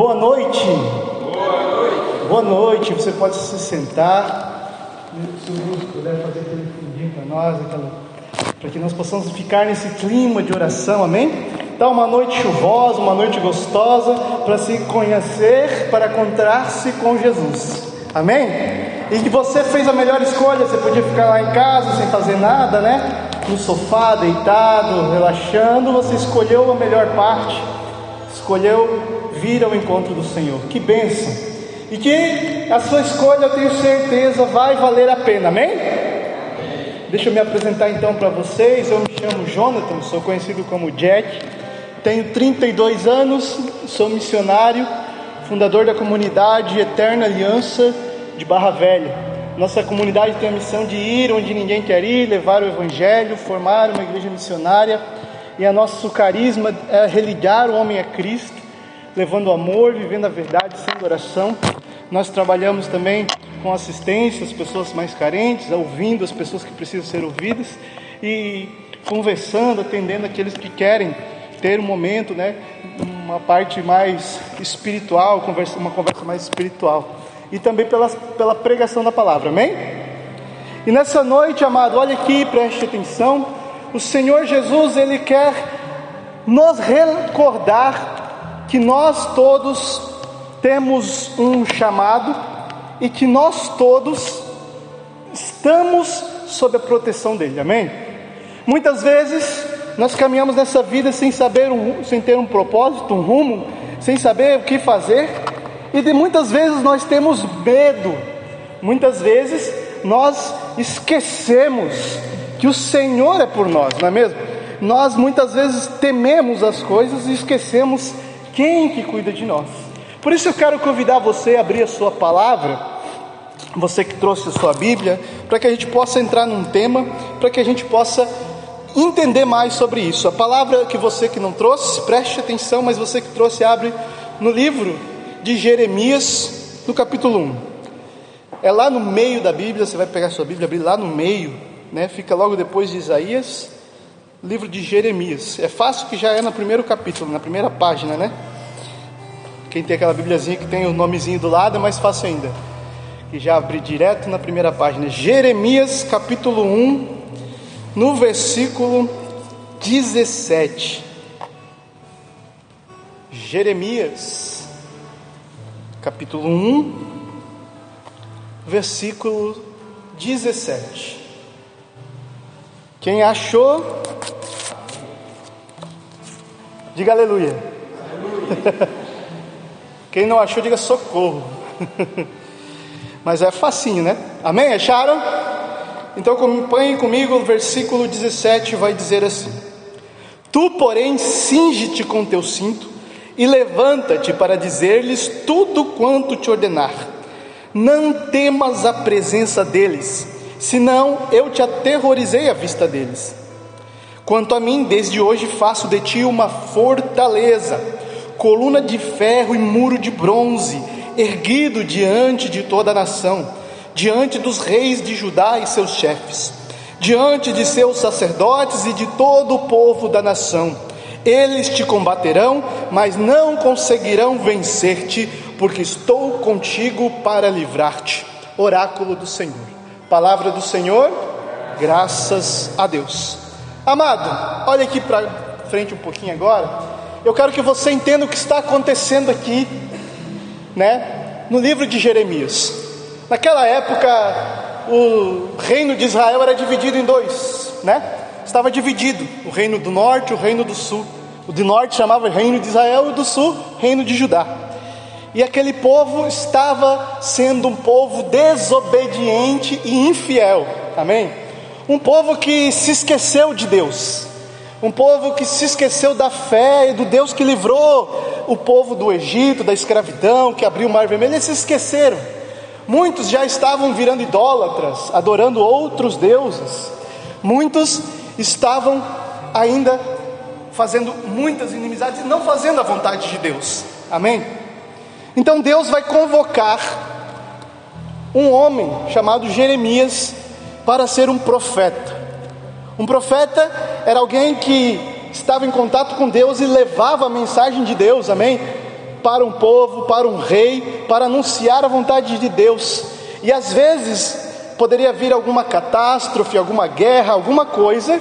Boa noite. Boa noite. Boa noite. Você pode se sentar. Se o Lúcio puder fazer aquele fundinho para nós, para que nós possamos ficar nesse clima de oração, amém? Então, uma noite chuvosa, uma noite gostosa, para se conhecer, para encontrar-se com Jesus, amém? E que você fez a melhor escolha, você podia ficar lá em casa sem fazer nada, né? No sofá, deitado, relaxando, você escolheu a melhor parte, escolheu vir ao encontro do Senhor. Que bênção! E que a sua escolha, eu tenho certeza, vai valer a pena, amém? Deixa eu me apresentar então para vocês. Eu me chamo Jonathan, sou conhecido como Jack, tenho 32 anos, sou missionário, fundador da comunidade Eterna Aliança de Barra Velha. Nossa comunidade tem a missão de ir onde ninguém quer ir, levar o Evangelho, formar uma igreja missionária. E a nosso carisma é religar o homem a Cristo levando amor, vivendo a verdade, sendo oração. Nós trabalhamos também com assistência às pessoas mais carentes, ouvindo as pessoas que precisam ser ouvidas e conversando, atendendo aqueles que querem ter um momento, né, uma parte mais espiritual, uma conversa mais espiritual. E também pela, pela pregação da palavra, amém? E nessa noite, amado, olha aqui, preste atenção. O Senhor Jesus, Ele quer nos recordar que nós todos temos um chamado e que nós todos estamos sob a proteção dele, amém? Muitas vezes nós caminhamos nessa vida sem saber, um, sem ter um propósito, um rumo, sem saber o que fazer, e de muitas vezes nós temos medo, muitas vezes nós esquecemos que o Senhor é por nós, não é mesmo? Nós muitas vezes tememos as coisas e esquecemos quem que cuida de nós? Por isso eu quero convidar você a abrir a sua palavra, você que trouxe a sua Bíblia, para que a gente possa entrar num tema, para que a gente possa entender mais sobre isso. A palavra que você que não trouxe, preste atenção, mas você que trouxe, abre no livro de Jeremias, no capítulo 1. É lá no meio da Bíblia, você vai pegar sua Bíblia, abrir lá no meio, né? Fica logo depois de Isaías livro de Jeremias. É fácil que já é no primeiro capítulo, na primeira página, né? Quem tem aquela bibliazinha que tem o nomezinho do lado é mais fácil ainda. E já abri direto na primeira página. Jeremias capítulo 1, no versículo 17. Jeremias capítulo 1, versículo 17. Quem achou, diga aleluia. aleluia. Quem não achou, diga socorro. Mas é facinho, né? Amém? Acharam? Então acompanhem comigo o versículo 17 vai dizer assim: Tu, porém, cinge-te com teu cinto e levanta-te para dizer-lhes tudo quanto te ordenar. Não temas a presença deles senão eu te aterrorizei à vista deles. Quanto a mim, desde hoje faço de ti uma fortaleza, coluna de ferro e muro de bronze, erguido diante de toda a nação, diante dos reis de Judá e seus chefes, diante de seus sacerdotes e de todo o povo da nação. Eles te combaterão, mas não conseguirão vencer-te, porque estou contigo para livrar-te. Oráculo do Senhor. Palavra do Senhor, graças a Deus. Amado, olha aqui para frente um pouquinho agora. Eu quero que você entenda o que está acontecendo aqui, né, no livro de Jeremias. Naquela época, o reino de Israel era dividido em dois, né? Estava dividido, o reino do norte o reino do sul. O de norte chamava reino de Israel e o do sul, reino de Judá. E aquele povo estava sendo um povo desobediente e infiel. Amém? Um povo que se esqueceu de Deus. Um povo que se esqueceu da fé e do Deus que livrou o povo do Egito, da escravidão, que abriu o mar vermelho. Eles se esqueceram. Muitos já estavam virando idólatras, adorando outros deuses. Muitos estavam ainda fazendo muitas inimizades e não fazendo a vontade de Deus. Amém? Então Deus vai convocar um homem chamado Jeremias para ser um profeta. Um profeta era alguém que estava em contato com Deus e levava a mensagem de Deus, amém? para um povo, para um rei, para anunciar a vontade de Deus. E às vezes poderia vir alguma catástrofe, alguma guerra, alguma coisa,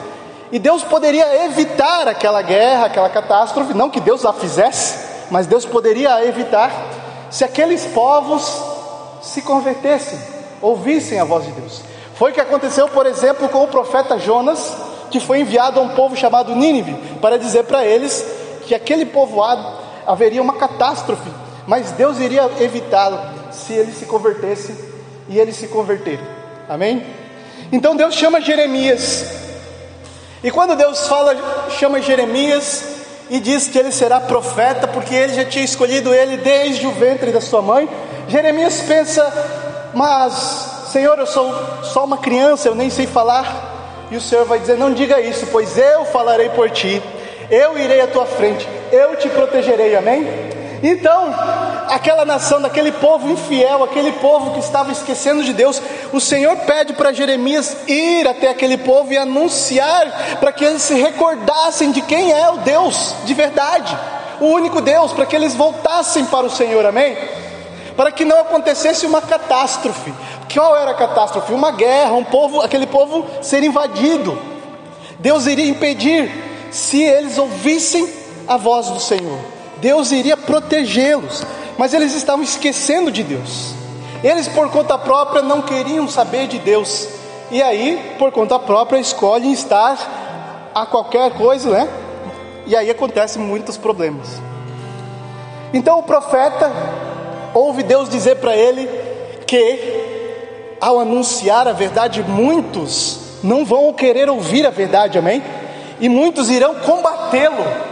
e Deus poderia evitar aquela guerra, aquela catástrofe, não que Deus a fizesse, mas Deus poderia evitar se aqueles povos se convertessem, ouvissem a voz de Deus. Foi o que aconteceu, por exemplo, com o profeta Jonas, que foi enviado a um povo chamado Nínive, para dizer para eles que aquele povoado haveria uma catástrofe, mas Deus iria evitá-lo se eles se convertessem e eles se converteram. Amém? Então Deus chama Jeremias. E quando Deus fala, chama Jeremias e diz que ele será profeta, porque ele já tinha escolhido ele desde o ventre da sua mãe, Jeremias pensa: Mas, Senhor, eu sou só uma criança, eu nem sei falar. E o Senhor vai dizer: Não diga isso, pois eu falarei por ti, eu irei à tua frente, eu te protegerei, amém? Então, aquela nação, daquele povo infiel, aquele povo que estava esquecendo de Deus, o Senhor pede para Jeremias ir até aquele povo e anunciar para que eles se recordassem de quem é o Deus de verdade, o único Deus, para que eles voltassem para o Senhor, amém? Para que não acontecesse uma catástrofe. Qual era a catástrofe? Uma guerra, um povo, aquele povo ser invadido. Deus iria impedir se eles ouvissem a voz do Senhor. Deus iria protegê-los, mas eles estavam esquecendo de Deus. Eles, por conta própria, não queriam saber de Deus, e aí, por conta própria, escolhem estar a qualquer coisa, né? E aí acontecem muitos problemas. Então o profeta ouve Deus dizer para ele que, ao anunciar a verdade, muitos não vão querer ouvir a verdade, amém? E muitos irão combatê-lo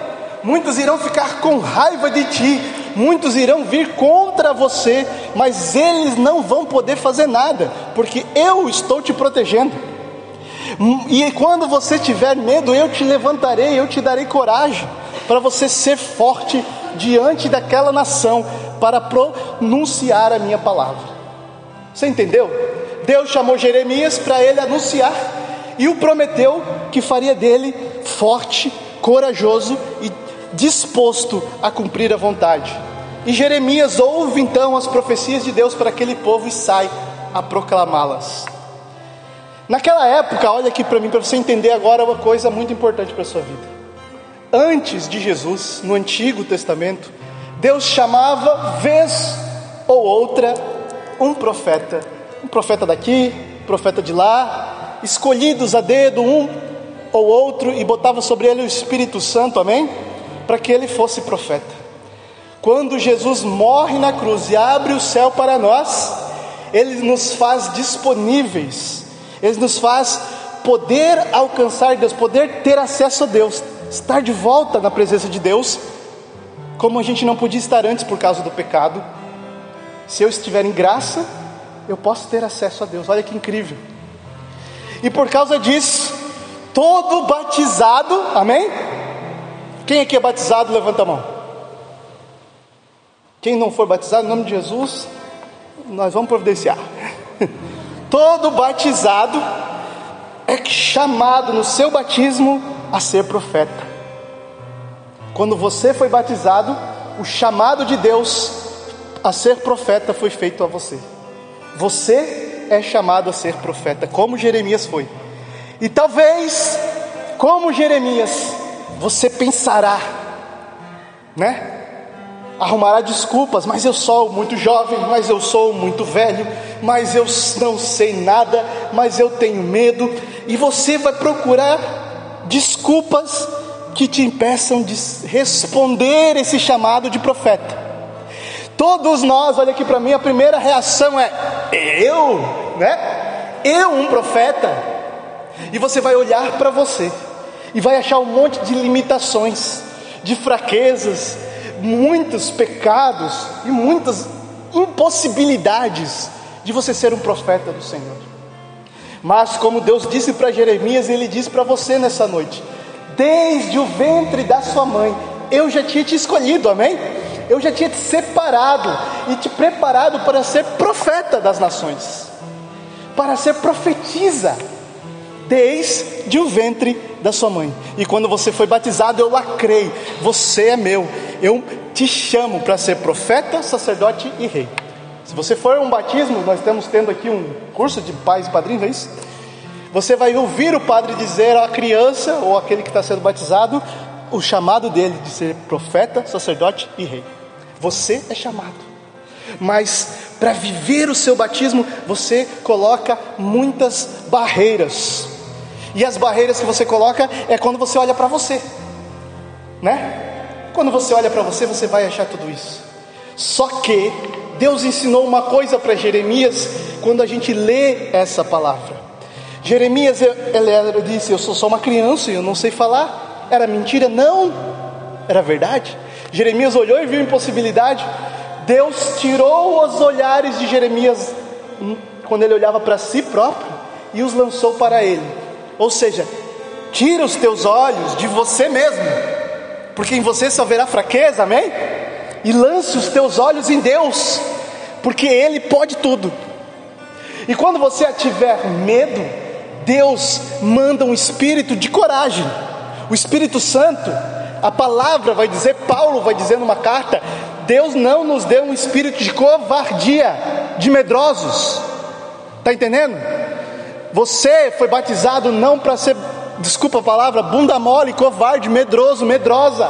muitos irão ficar com raiva de ti, muitos irão vir contra você, mas eles não vão poder fazer nada, porque eu estou te protegendo. E quando você tiver medo, eu te levantarei, eu te darei coragem para você ser forte diante daquela nação para pronunciar a minha palavra. Você entendeu? Deus chamou Jeremias para ele anunciar e o prometeu que faria dele forte, corajoso e disposto a cumprir a vontade. E Jeremias ouve então as profecias de Deus para aquele povo e sai a proclamá-las. Naquela época, olha aqui para mim, para você entender agora uma coisa muito importante para a sua vida. Antes de Jesus, no Antigo Testamento, Deus chamava, vez ou outra, um profeta. Um profeta daqui, um profeta de lá, escolhidos a dedo, um ou outro, e botava sobre ele o Espírito Santo, amém? Para que ele fosse profeta. Quando Jesus morre na cruz e abre o céu para nós, ele nos faz disponíveis, ele nos faz poder alcançar Deus, poder ter acesso a Deus, estar de volta na presença de Deus, como a gente não podia estar antes por causa do pecado. Se eu estiver em graça, eu posso ter acesso a Deus. Olha que incrível. E por causa disso, todo batizado, amém? Quem aqui é batizado, levanta a mão. Quem não for batizado, em nome de Jesus, nós vamos providenciar. Todo batizado é chamado no seu batismo a ser profeta. Quando você foi batizado, o chamado de Deus a ser profeta foi feito a você. Você é chamado a ser profeta, como Jeremias foi. E talvez, como Jeremias, você pensará, né? Arrumará desculpas, mas eu sou muito jovem, mas eu sou muito velho, mas eu não sei nada, mas eu tenho medo, e você vai procurar desculpas que te impeçam de responder esse chamado de profeta. Todos nós, olha aqui para mim, a primeira reação é: eu, né? Eu, um profeta. E você vai olhar para você e vai achar um monte de limitações, de fraquezas, muitos pecados e muitas impossibilidades de você ser um profeta do Senhor. Mas como Deus disse para Jeremias, ele diz para você nessa noite: desde o ventre da sua mãe, eu já tinha te escolhido, amém? Eu já tinha te separado e te preparado para ser profeta das nações, para ser profetisa desde o ventre da sua mãe. E quando você foi batizado, eu lacrei, você é meu. Eu te chamo para ser profeta, sacerdote e rei. Se você for um batismo, nós estamos tendo aqui um curso de pais e padrinhos, é isso? Você vai ouvir o padre dizer à criança ou aquele que está sendo batizado o chamado dele de ser profeta, sacerdote e rei. Você é chamado. Mas para viver o seu batismo, você coloca muitas barreiras. E as barreiras que você coloca é quando você olha para você, né? Quando você olha para você, você vai achar tudo isso. Só que Deus ensinou uma coisa para Jeremias quando a gente lê essa palavra. Jeremias, ele, disse: Eu sou só uma criança e eu não sei falar. Era mentira? Não, era verdade. Jeremias olhou e viu impossibilidade. Deus tirou os olhares de Jeremias hum, quando ele olhava para si próprio e os lançou para ele. Ou seja, tira os teus olhos de você mesmo, porque em você só verá fraqueza, amém? E lance os teus olhos em Deus, porque Ele pode tudo. E quando você tiver medo, Deus manda um espírito de coragem, o Espírito Santo. A palavra vai dizer, Paulo vai dizer numa carta: Deus não nos deu um espírito de covardia, de medrosos. Está entendendo? Você foi batizado não para ser, desculpa a palavra, bunda mole, covarde, medroso, medrosa.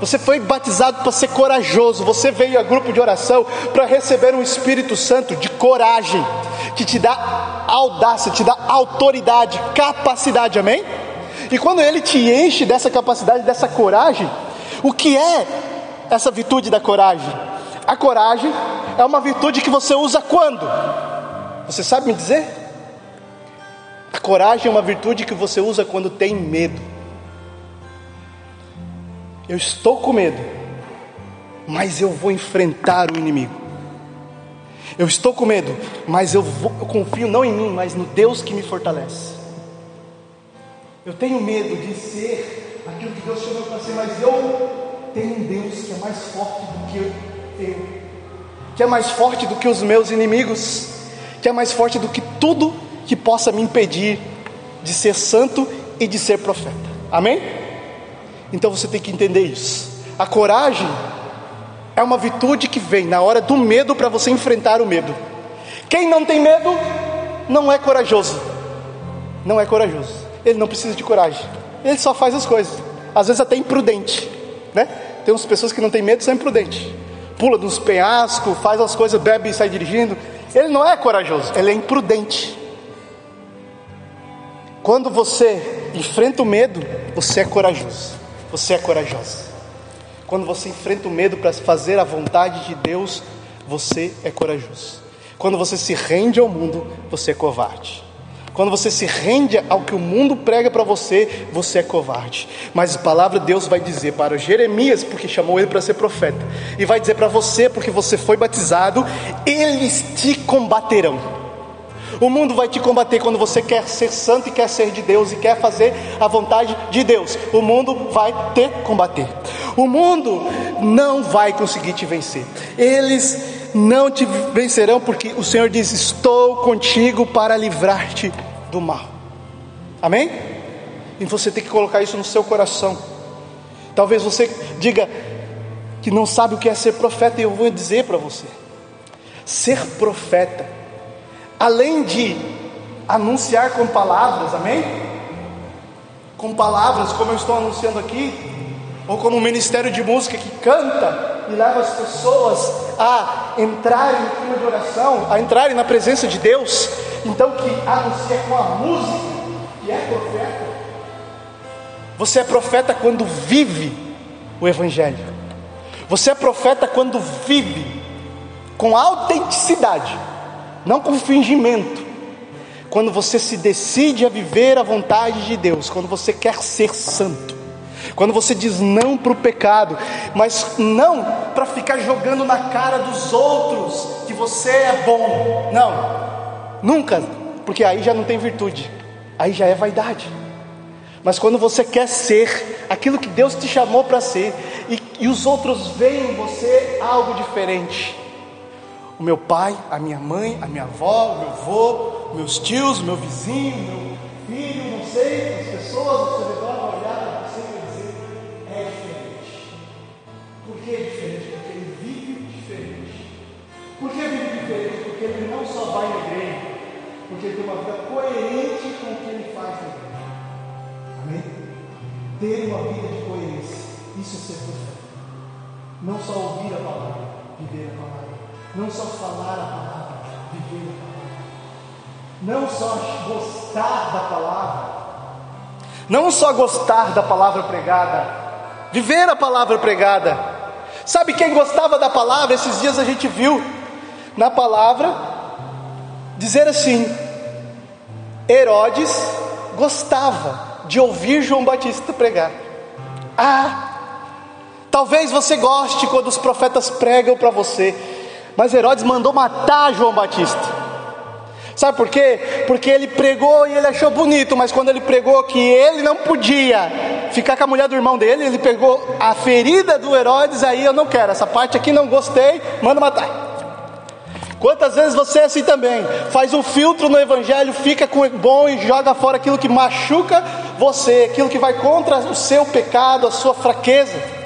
Você foi batizado para ser corajoso. Você veio a grupo de oração para receber um Espírito Santo de coragem, que te dá audácia, te dá autoridade, capacidade, amém? E quando ele te enche dessa capacidade, dessa coragem, o que é essa virtude da coragem? A coragem é uma virtude que você usa quando? Você sabe me dizer? Coragem é uma virtude que você usa quando tem medo. Eu estou com medo, mas eu vou enfrentar o inimigo. Eu estou com medo, mas eu, vou, eu confio não em mim, mas no Deus que me fortalece. Eu tenho medo de ser aquilo que Deus chamou para ser, mas eu tem um Deus que é mais forte do que eu, que é mais forte do que os meus inimigos, que é mais forte do que tudo que possa me impedir de ser santo e de ser profeta. Amém? Então você tem que entender isso. A coragem é uma virtude que vem na hora do medo para você enfrentar o medo. Quem não tem medo não é corajoso. Não é corajoso. Ele não precisa de coragem. Ele só faz as coisas. Às vezes até imprudente né? Tem umas pessoas que não têm medo, são imprudentes. Pula dos penhascos, faz as coisas, bebe e sai dirigindo. Ele não é corajoso, ele é imprudente. Quando você enfrenta o medo, você é corajoso. Você é corajosa. Quando você enfrenta o medo para fazer a vontade de Deus, você é corajoso. Quando você se rende ao mundo, você é covarde. Quando você se rende ao que o mundo prega para você, você é covarde. Mas a palavra de Deus vai dizer para Jeremias, porque chamou ele para ser profeta, e vai dizer para você, porque você foi batizado, eles te combaterão. O mundo vai te combater quando você quer ser santo e quer ser de Deus e quer fazer a vontade de Deus. O mundo vai te combater. O mundo não vai conseguir te vencer. Eles não te vencerão, porque o Senhor diz: Estou contigo para livrar-te do mal. Amém? E você tem que colocar isso no seu coração. Talvez você diga que não sabe o que é ser profeta, e eu vou dizer para você: ser profeta, além de anunciar com palavras, amém? Com palavras, como eu estou anunciando aqui, ou como um ministério de música que canta, e leva as pessoas a entrarem no clima de oração, a entrarem na presença de Deus. Então, que anuncia com a música, que é profeta. Você é profeta quando vive o Evangelho. Você é profeta quando vive com autenticidade, não com fingimento. Quando você se decide a viver a vontade de Deus, quando você quer ser santo. Quando você diz não para o pecado, mas não para ficar jogando na cara dos outros que você é bom. Não, nunca, porque aí já não tem virtude, aí já é vaidade. Mas quando você quer ser aquilo que Deus te chamou para ser, e, e os outros veem em você algo diferente. O meu pai, a minha mãe, a minha avó, o meu avô, meus tios, meu vizinho, meu filho, não sei, as pessoas ao seu redor vão olhar para você e dizer: é diferente. Por que é diferente? Porque ele vive diferente. Por que vive diferente? Porque ele não só vai na igreja, porque ele tem uma vida coerente com o que ele faz na igreja. Amém? Ter uma vida de coerência, isso é ser profeta. Não só ouvir a palavra, viver a palavra. Não só falar a palavra, viver a palavra. Não só gostar da palavra, não só gostar da palavra pregada, viver a palavra pregada. Sabe quem gostava da palavra? Esses dias a gente viu na palavra dizer assim: Herodes gostava de ouvir João Batista pregar. Ah, talvez você goste quando os profetas pregam para você, mas Herodes mandou matar João Batista. Sabe por quê? Porque ele pregou e ele achou bonito, mas quando ele pregou que ele não podia ficar com a mulher do irmão dele, ele pegou a ferida do Herodes, aí eu não quero, essa parte aqui não gostei, manda matar. Quantas vezes você é assim também? Faz um filtro no evangelho, fica com o bom e joga fora aquilo que machuca você, aquilo que vai contra o seu pecado, a sua fraqueza.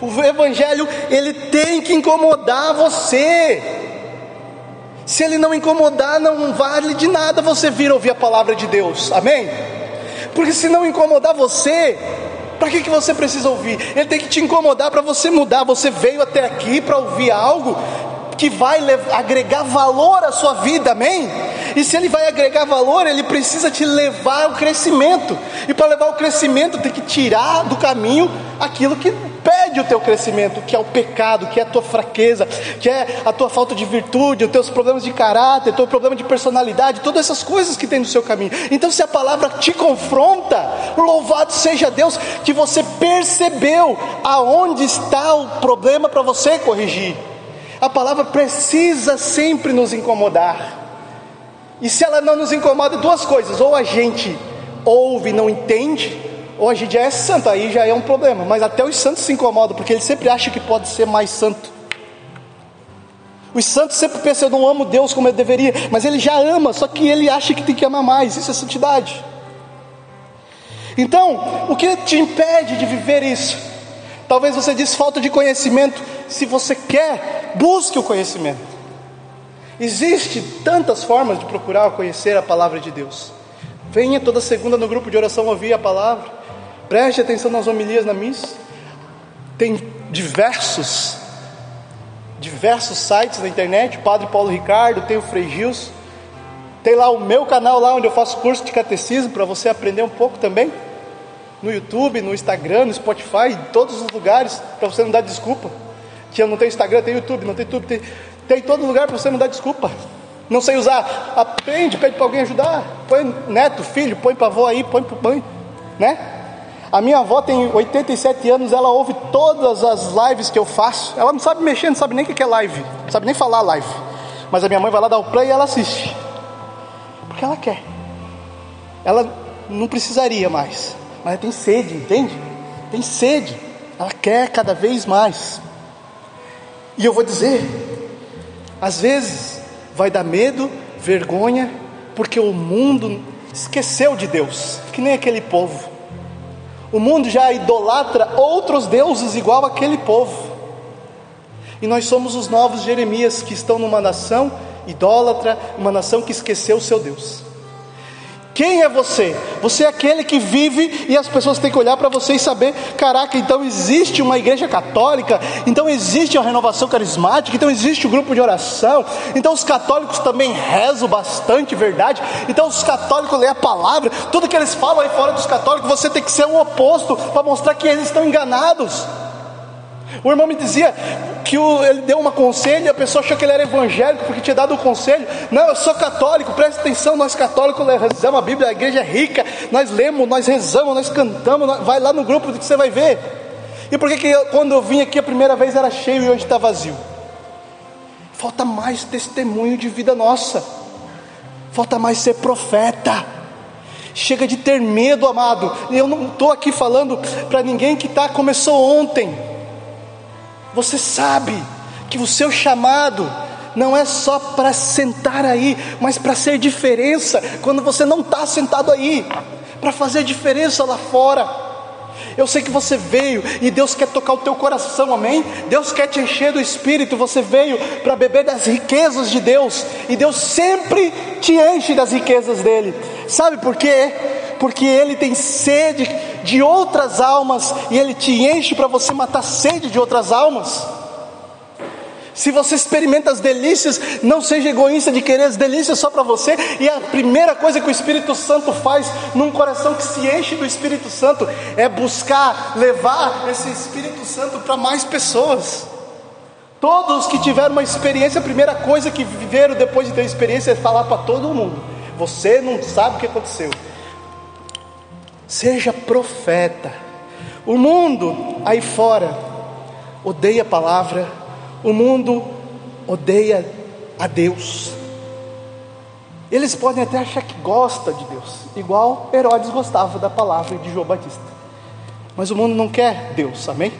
O evangelho, ele tem que incomodar você. Se ele não incomodar, não vale de nada você vir ouvir a palavra de Deus, amém? Porque se não incomodar você, para que, que você precisa ouvir? Ele tem que te incomodar para você mudar. Você veio até aqui para ouvir algo que vai agregar valor à sua vida, amém? E se ele vai agregar valor, ele precisa te levar ao crescimento. E para levar ao crescimento, tem que tirar do caminho aquilo que impede o teu crescimento, que é o pecado, que é a tua fraqueza, que é a tua falta de virtude, os teus problemas de caráter, o teu problema de personalidade, todas essas coisas que tem no seu caminho. Então, se a palavra te confronta, louvado seja Deus que você percebeu aonde está o problema para você corrigir. A palavra precisa sempre nos incomodar. E se ela não nos incomoda, duas coisas: ou a gente ouve e não entende, ou a gente já é santo, aí já é um problema. Mas até os santos se incomodam, porque eles sempre acham que pode ser mais santo. Os santos sempre pensam, eu não amo Deus como eu deveria, mas ele já ama, só que ele acha que tem que amar mais, isso é santidade. Então, o que te impede de viver isso? Talvez você diz falta de conhecimento. Se você quer, busque o conhecimento. Existe tantas formas de procurar conhecer a palavra de Deus. Venha toda segunda no grupo de oração ouvir a palavra. Preste atenção nas homilias na missa. Tem diversos, diversos sites na internet. O Padre Paulo Ricardo, tem o Frei Gils. Tem lá o meu canal lá onde eu faço curso de catecismo para você aprender um pouco também. No YouTube, no Instagram, no Spotify, em todos os lugares, para você não dar desculpa. Que eu não tenho Instagram, tem YouTube, não tem YouTube, tem, tem todo lugar para você não dar desculpa. Não sei usar, aprende, pede para alguém ajudar. Põe neto, filho, põe para avó aí, põe para mãe, né? A minha avó tem 87 anos, ela ouve todas as lives que eu faço. Ela não sabe mexer, não sabe nem o que é live, não sabe nem falar live. Mas a minha mãe vai lá dar o play e ela assiste. Porque ela quer. Ela não precisaria mais, mas tem sede, entende? Tem sede. Ela quer cada vez mais. E eu vou dizer, às vezes vai dar medo, vergonha, porque o mundo esqueceu de Deus, que nem aquele povo. O mundo já idolatra outros deuses igual aquele povo. E nós somos os novos Jeremias que estão numa nação idólatra, uma nação que esqueceu o seu Deus. Quem é você? Você é aquele que vive e as pessoas têm que olhar para você e saber: caraca, então existe uma igreja católica, então existe a renovação carismática, então existe o grupo de oração, então os católicos também rezam bastante, verdade? Então os católicos lêem a palavra, tudo que eles falam aí fora dos católicos, você tem que ser o oposto para mostrar que eles estão enganados. O irmão me dizia que o, ele deu uma conselho e a pessoa achou que ele era evangélico porque tinha dado o um conselho. Não, eu sou católico, presta atenção, nós católicos rezamos a Bíblia, a igreja é rica, nós lemos, nós rezamos, nós cantamos, nós, vai lá no grupo que você vai ver. E por que, quando eu vim aqui a primeira vez era cheio e hoje está vazio? Falta mais testemunho de vida nossa, falta mais ser profeta. Chega de ter medo, amado. Eu não estou aqui falando para ninguém que tá, começou ontem. Você sabe que o seu chamado não é só para sentar aí, mas para ser diferença quando você não está sentado aí, para fazer diferença lá fora. Eu sei que você veio e Deus quer tocar o teu coração, amém? Deus quer te encher do Espírito. Você veio para beber das riquezas de Deus e Deus sempre te enche das riquezas dele. Sabe por quê? Porque Ele tem sede de outras almas e Ele te enche para você matar sede de outras almas. Se você experimenta as delícias, não seja egoísta de querer as delícias só para você. E a primeira coisa que o Espírito Santo faz num coração que se enche do Espírito Santo é buscar levar esse Espírito Santo para mais pessoas. Todos que tiveram uma experiência, a primeira coisa que viveram depois de ter experiência é falar para todo mundo: você não sabe o que aconteceu. Seja profeta. O mundo aí fora odeia a palavra o mundo odeia a Deus. Eles podem até achar que gosta de Deus, igual Herodes gostava da palavra de João Batista. Mas o mundo não quer Deus, amém?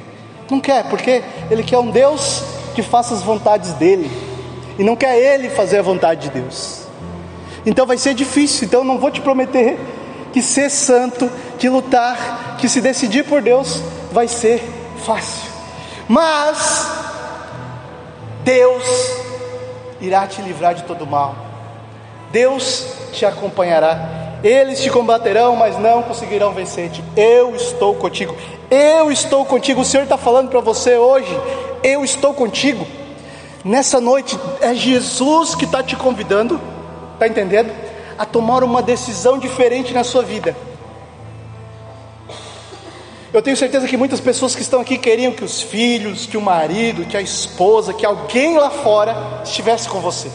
Não quer, porque ele quer um Deus que faça as vontades dele, e não quer ele fazer a vontade de Deus. Então vai ser difícil, então não vou te prometer que ser santo, que lutar, que se decidir por Deus vai ser fácil. Mas Deus irá te livrar de todo mal. Deus te acompanhará. Eles te combaterão, mas não conseguirão vencer-te. Eu estou contigo. Eu estou contigo. O Senhor está falando para você hoje. Eu estou contigo. Nessa noite é Jesus que está te convidando, está entendendo? A tomar uma decisão diferente na sua vida. Eu tenho certeza que muitas pessoas que estão aqui queriam que os filhos, que o marido, que a esposa, que alguém lá fora estivesse com você.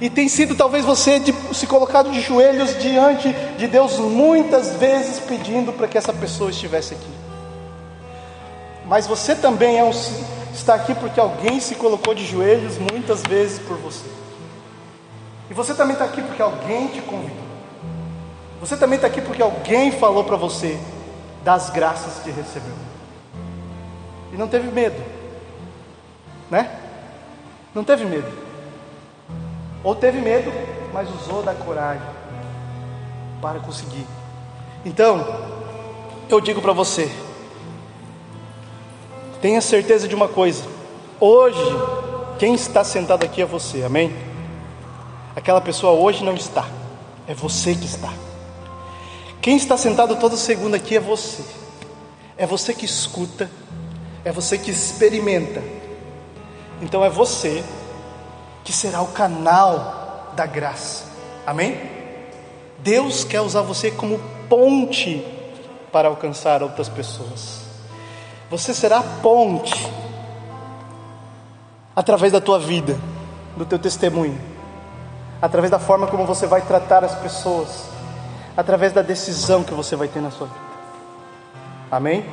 E tem sido talvez você de, se colocado de joelhos diante de Deus muitas vezes pedindo para que essa pessoa estivesse aqui. Mas você também é um, está aqui porque alguém se colocou de joelhos muitas vezes por você. E você também está aqui porque alguém te convidou. Você também está aqui porque alguém falou para você: das graças que recebeu. E não teve medo, né? Não teve medo. Ou teve medo, mas usou da coragem para conseguir. Então, eu digo para você: tenha certeza de uma coisa. Hoje, quem está sentado aqui é você, amém? Aquela pessoa hoje não está, é você que está. Quem está sentado todo segundo aqui é você. É você que escuta, é você que experimenta. Então é você que será o canal da graça. Amém? Deus quer usar você como ponte para alcançar outras pessoas. Você será ponte através da tua vida, do teu testemunho, através da forma como você vai tratar as pessoas através da decisão que você vai ter na sua vida. Amém?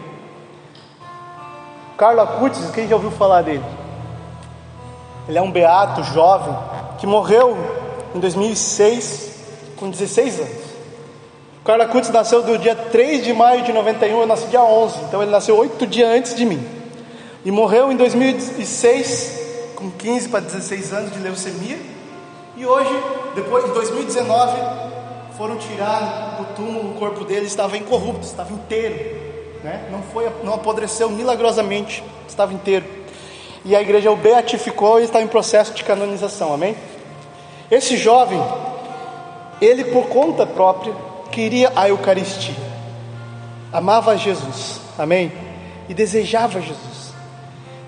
Carlo Acutis, quem já ouviu falar dele? Ele é um beato jovem que morreu em 2006 com 16 anos. O Carlo Acutis nasceu do dia 3 de maio de 91, eu nasci dia 11, então ele nasceu oito dias antes de mim. E morreu em 2006 com 15 para 16 anos de leucemia. E hoje, depois de 2019, foram tirar do túmulo o corpo dele, estava incorrupto, estava inteiro, né? não, foi, não apodreceu milagrosamente, estava inteiro. E a igreja o beatificou e está em processo de canonização, amém? Esse jovem, ele por conta própria, queria a Eucaristia, amava Jesus, amém? E desejava Jesus.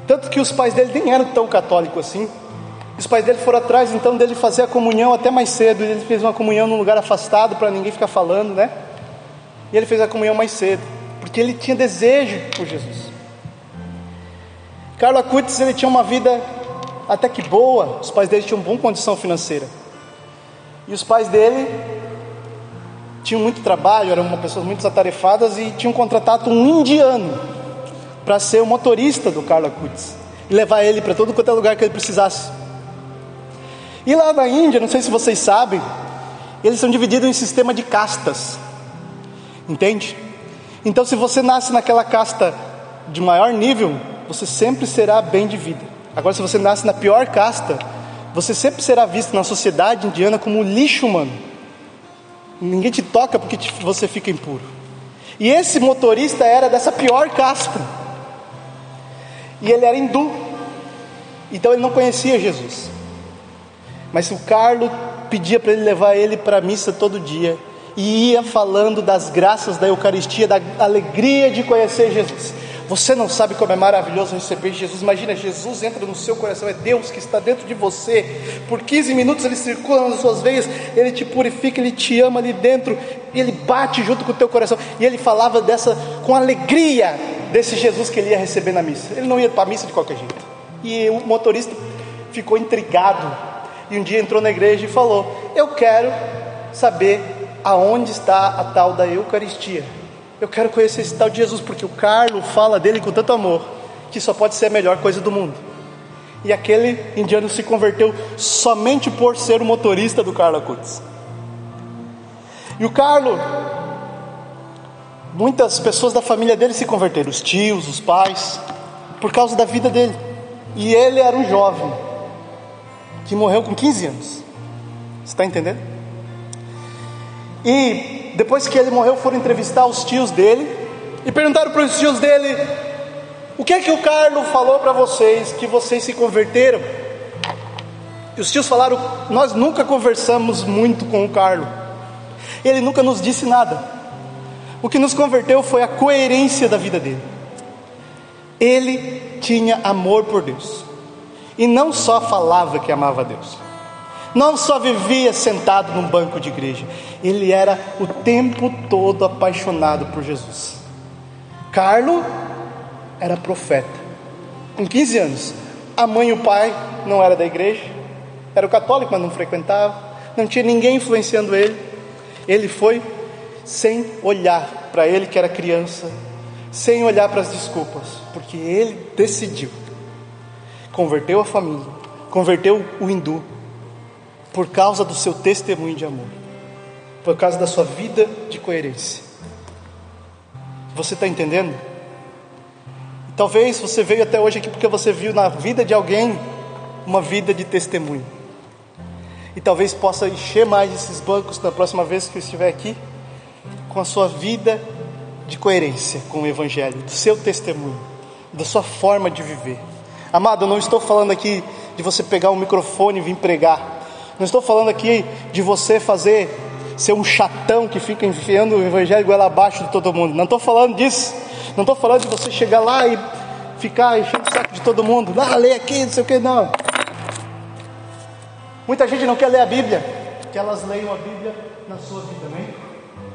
Tanto que os pais dele nem eram tão católicos assim, os pais dele foram atrás então dele fazer a comunhão até mais cedo. Ele fez uma comunhão num lugar afastado para ninguém ficar falando, né? E ele fez a comunhão mais cedo, porque ele tinha desejo por Jesus. Carlos Acutis ele tinha uma vida até que boa. Os pais dele tinham boa condição financeira. E os pais dele tinham muito trabalho, eram uma pessoas muito atarefadas e tinham contratado um indiano para ser o motorista do Carlos Acutis e levar ele para todo quanto é lugar que ele precisasse. E lá na Índia, não sei se vocês sabem, eles são divididos em sistema de castas. Entende? Então, se você nasce naquela casta de maior nível, você sempre será bem de vida. Agora, se você nasce na pior casta, você sempre será visto na sociedade indiana como lixo humano. Ninguém te toca porque você fica impuro. E esse motorista era dessa pior casta. E ele era hindu. Então ele não conhecia Jesus. Mas o Carlos pedia para ele levar ele para a missa todo dia. E ia falando das graças da Eucaristia, da alegria de conhecer Jesus. Você não sabe como é maravilhoso receber Jesus. Imagina, Jesus entra no seu coração, é Deus que está dentro de você. Por 15 minutos ele circula nas suas veias, ele te purifica, ele te ama ali dentro, ele bate junto com o teu coração. E ele falava dessa com alegria desse Jesus que ele ia receber na missa. Ele não ia para a missa de qualquer jeito. E o motorista ficou intrigado. E um dia entrou na igreja e falou: Eu quero saber aonde está a tal da Eucaristia. Eu quero conhecer esse tal de Jesus, porque o Carlos fala dele com tanto amor, que só pode ser a melhor coisa do mundo. E aquele indiano se converteu somente por ser o motorista do Carlos Acutis. E o Carlos, muitas pessoas da família dele se converteram, os tios, os pais, por causa da vida dele. E ele era um jovem que morreu com 15 anos. Você está entendendo? E depois que ele morreu, foram entrevistar os tios dele e perguntaram para os tios dele: O que é que o Carlos falou para vocês que vocês se converteram? E os tios falaram: Nós nunca conversamos muito com o Carlos, ele nunca nos disse nada. O que nos converteu foi a coerência da vida dele. Ele tinha amor por Deus e não só falava que amava Deus não só vivia sentado num banco de igreja, ele era o tempo todo apaixonado por Jesus. Carlo era profeta, com 15 anos. A mãe e o pai não era da igreja, era católico, mas não frequentava, não tinha ninguém influenciando ele. Ele foi sem olhar para ele que era criança, sem olhar para as desculpas, porque ele decidiu. Converteu a família, converteu o hindu, por causa do seu testemunho de amor, por causa da sua vida de coerência. Você está entendendo? Talvez você veio até hoje aqui porque você viu na vida de alguém uma vida de testemunho. E talvez possa encher mais esses bancos na próxima vez que eu estiver aqui com a sua vida de coerência com o Evangelho, do seu testemunho, da sua forma de viver. Amado, eu não estou falando aqui de você pegar um microfone e vir pregar. Não estou falando aqui de você fazer, ser um chatão que fica enfiando o evangelho goela abaixo de todo mundo. Não estou falando disso. Não estou falando de você chegar lá e ficar enchendo o saco de todo mundo. Ah, lê aqui, não sei o que, não. Muita gente não quer ler a Bíblia. Que elas leiam a Bíblia na sua vida, amém?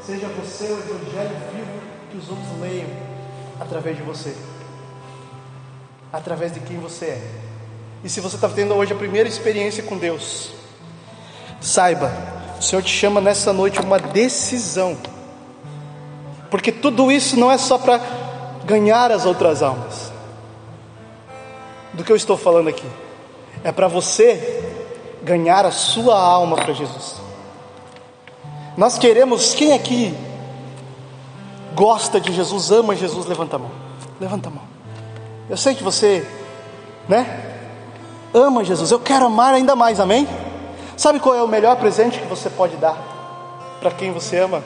Seja você o evangelho vivo que os outros leiam através de você. Através de quem você é. E se você está tendo hoje a primeira experiência com Deus, Saiba, o Senhor te chama nessa noite uma decisão, porque tudo isso não é só para ganhar as outras almas. Do que eu estou falando aqui, é para você ganhar a sua alma para Jesus. Nós queremos, quem aqui gosta de Jesus, ama Jesus, levanta a mão. Levanta a mão. Eu sei que você, né? Ama Jesus. Eu quero amar ainda mais, amém? Sabe qual é o melhor presente que você pode dar para quem você ama?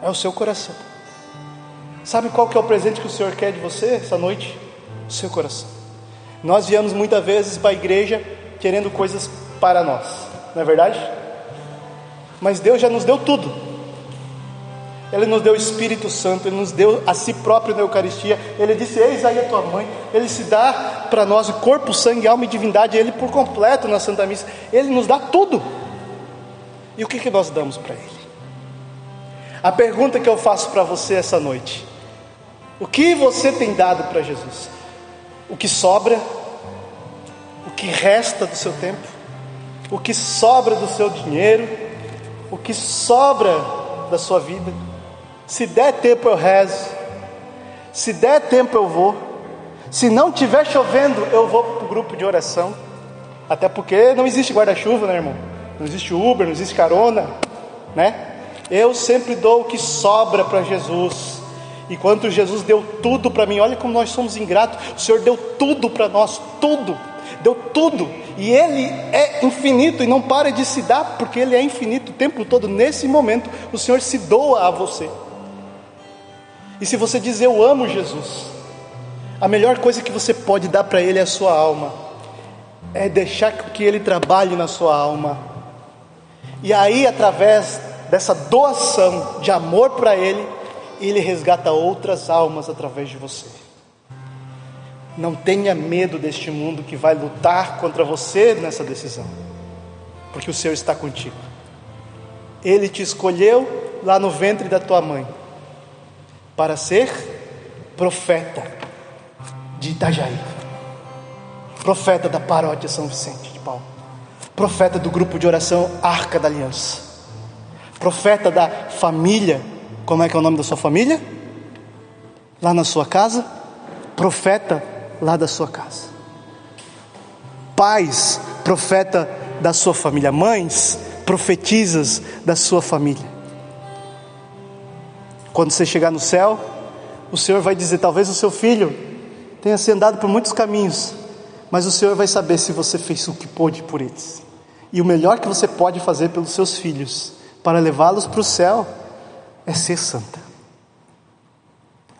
É o seu coração. Sabe qual que é o presente que o Senhor quer de você essa noite? O seu coração. Nós viemos muitas vezes para a igreja querendo coisas para nós, não é verdade? Mas Deus já nos deu tudo. Ele nos deu o Espírito Santo, Ele nos deu a si próprio na Eucaristia. Ele disse: Eis aí a tua mãe. Ele se dá para nós o corpo, sangue, alma e divindade, Ele por completo na Santa Missa. Ele nos dá tudo. E o que, que nós damos para Ele? A pergunta que eu faço para você essa noite: O que você tem dado para Jesus? O que sobra? O que resta do seu tempo? O que sobra do seu dinheiro? O que sobra da sua vida? Se der tempo eu rezo. Se der tempo eu vou. Se não tiver chovendo, eu vou para o grupo de oração. Até porque não existe guarda-chuva, né, irmão? Não existe Uber, não existe carona, né? Eu sempre dou o que sobra para Jesus. Enquanto Jesus deu tudo para mim, olha como nós somos ingratos. O Senhor deu tudo para nós, tudo, deu tudo. E Ele é infinito e não para de se dar, porque Ele é infinito o tempo todo. Nesse momento, o Senhor se doa a você. E se você diz eu amo Jesus, a melhor coisa que você pode dar para Ele é a sua alma, é deixar que Ele trabalhe na sua alma. E aí, através dessa doação de amor para Ele, Ele resgata outras almas através de você. Não tenha medo deste mundo que vai lutar contra você nessa decisão, porque o Senhor está contigo. Ele te escolheu lá no ventre da tua mãe para ser profeta de Itajaí, profeta da paróquia São Vicente de Paulo, profeta do grupo de oração Arca da Aliança, profeta da família. Como é que é o nome da sua família? Lá na sua casa? Profeta lá da sua casa. Pais, profeta da sua família. Mães, profetizas da sua família. Quando você chegar no céu, o Senhor vai dizer: talvez o seu filho tenha se andado por muitos caminhos, mas o Senhor vai saber se você fez o que pôde por eles. E o melhor que você pode fazer pelos seus filhos, para levá-los para o céu, é ser santa.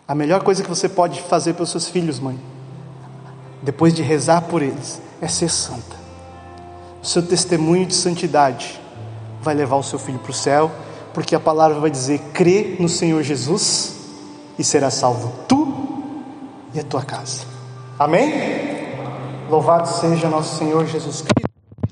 A melhor coisa que você pode fazer pelos seus filhos, mãe, depois de rezar por eles, é ser santa. O seu testemunho de santidade vai levar o seu filho para o céu, porque a palavra vai dizer: crê no Senhor Jesus e será salvo tu e a tua casa. Amém? Louvado seja nosso Senhor Jesus Cristo.